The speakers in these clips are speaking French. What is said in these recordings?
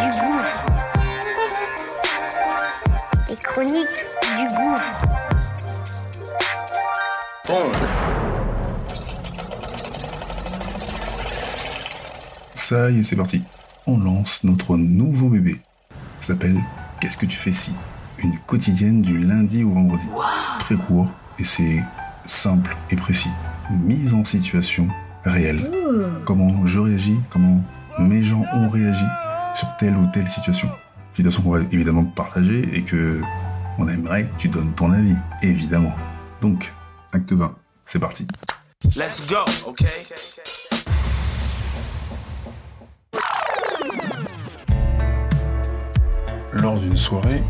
Du gouffre. Les chroniques du gouffre. Ça y est, c'est parti. On lance notre nouveau bébé. Ça s'appelle Qu'est-ce que tu fais si? Une quotidienne du lundi au vendredi. Très court et c'est simple et précis. Mise en situation réelle. Comment je réagis, comment mes gens ont réagi? Sur telle ou telle situation. Situation qu'on va évidemment partager et que on aimerait que tu donnes ton avis, évidemment. Donc, acte 20, c'est parti. Let's go, okay? lors d'une soirée,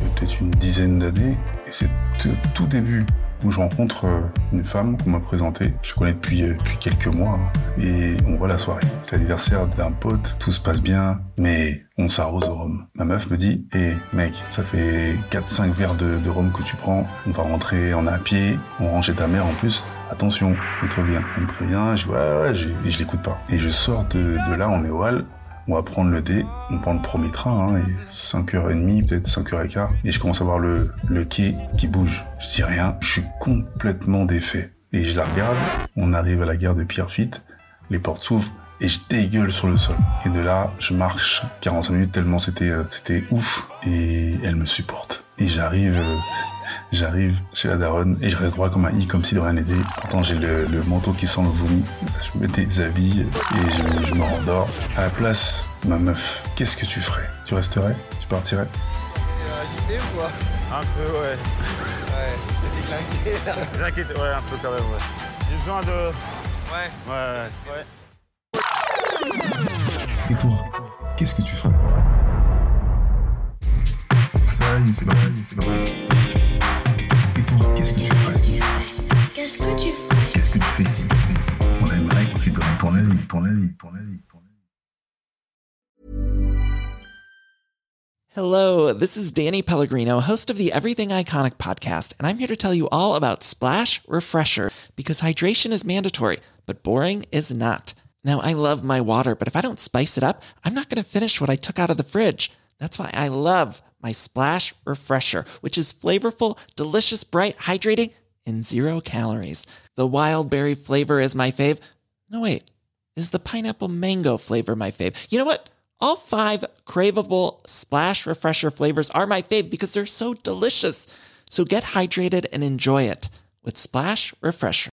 il y a peut-être une dizaine d'années, et c'est au tout début où je rencontre euh, une femme qu'on m'a présentée. Je connais depuis, euh, depuis quelques mois, hein, et on voit la soirée. C'est l'anniversaire d'un pote, tout se passe bien, mais on s'arrose au rhum. Ma meuf me dit, hé mec, ça fait 4-5 verres de, rhum que tu prends, on va rentrer en à pied, on rentre chez ta mère en plus, attention, mets-toi bien. Elle me prévient, je ouais, ouais, et je l'écoute pas. Et je sors de, là, on est au on va prendre le dé, on prend le premier train, hein, et 5h30, peut-être 5h15, et je commence à voir le, le quai qui bouge. Je dis rien, je suis complètement défait. Et je la regarde, on arrive à la gare de Pierrefitte, les portes s'ouvrent, et je dégueule sur le sol. Et de là, je marche 45 minutes tellement c'était euh, c'était ouf, et elle me supporte. Et j'arrive... euh, J'arrive chez la daronne et je reste droit comme un i, comme si de rien n'était. Pourtant, j'ai le, le manteau qui sent le vomi. Je me déshabille et je, je me rendors. À la place, ma meuf, qu'est-ce que tu ferais? Tu resterais? Tu partirais? Agité ou quoi? Un peu, ouais. Ouais, t'es déglingué là. T'inquiète, ouais, un peu quand même, ouais. J'ai besoin de. Ouais. Ouais, ouais. Et toi, qu'est-ce que tu ferais? Ça y est, c'est parti, c'est parti. Qu'est-ce que tu fais Qu'est-ce que tu fais ici On aimerait que tu donnes ton avis, ton avis, ton avis, ton avis. Hello, this is Danny Pellegrino, host of the Everything Iconic podcast, and I'm here to tell you all about Splash Refresher because hydration is mandatory, but boring is not. Now, I love my water, but if I don't spice it up, I'm not going to finish what I took out of the fridge. That's why I love my Splash Refresher, which is flavorful, delicious, bright, hydrating, and zero calories. The wild berry flavor is my fave. No, wait. Is the pineapple mango flavor my fave? You know what? All five craveable splash refresher flavors are my fave because they're so delicious. So get hydrated and enjoy it with Splash Refresher.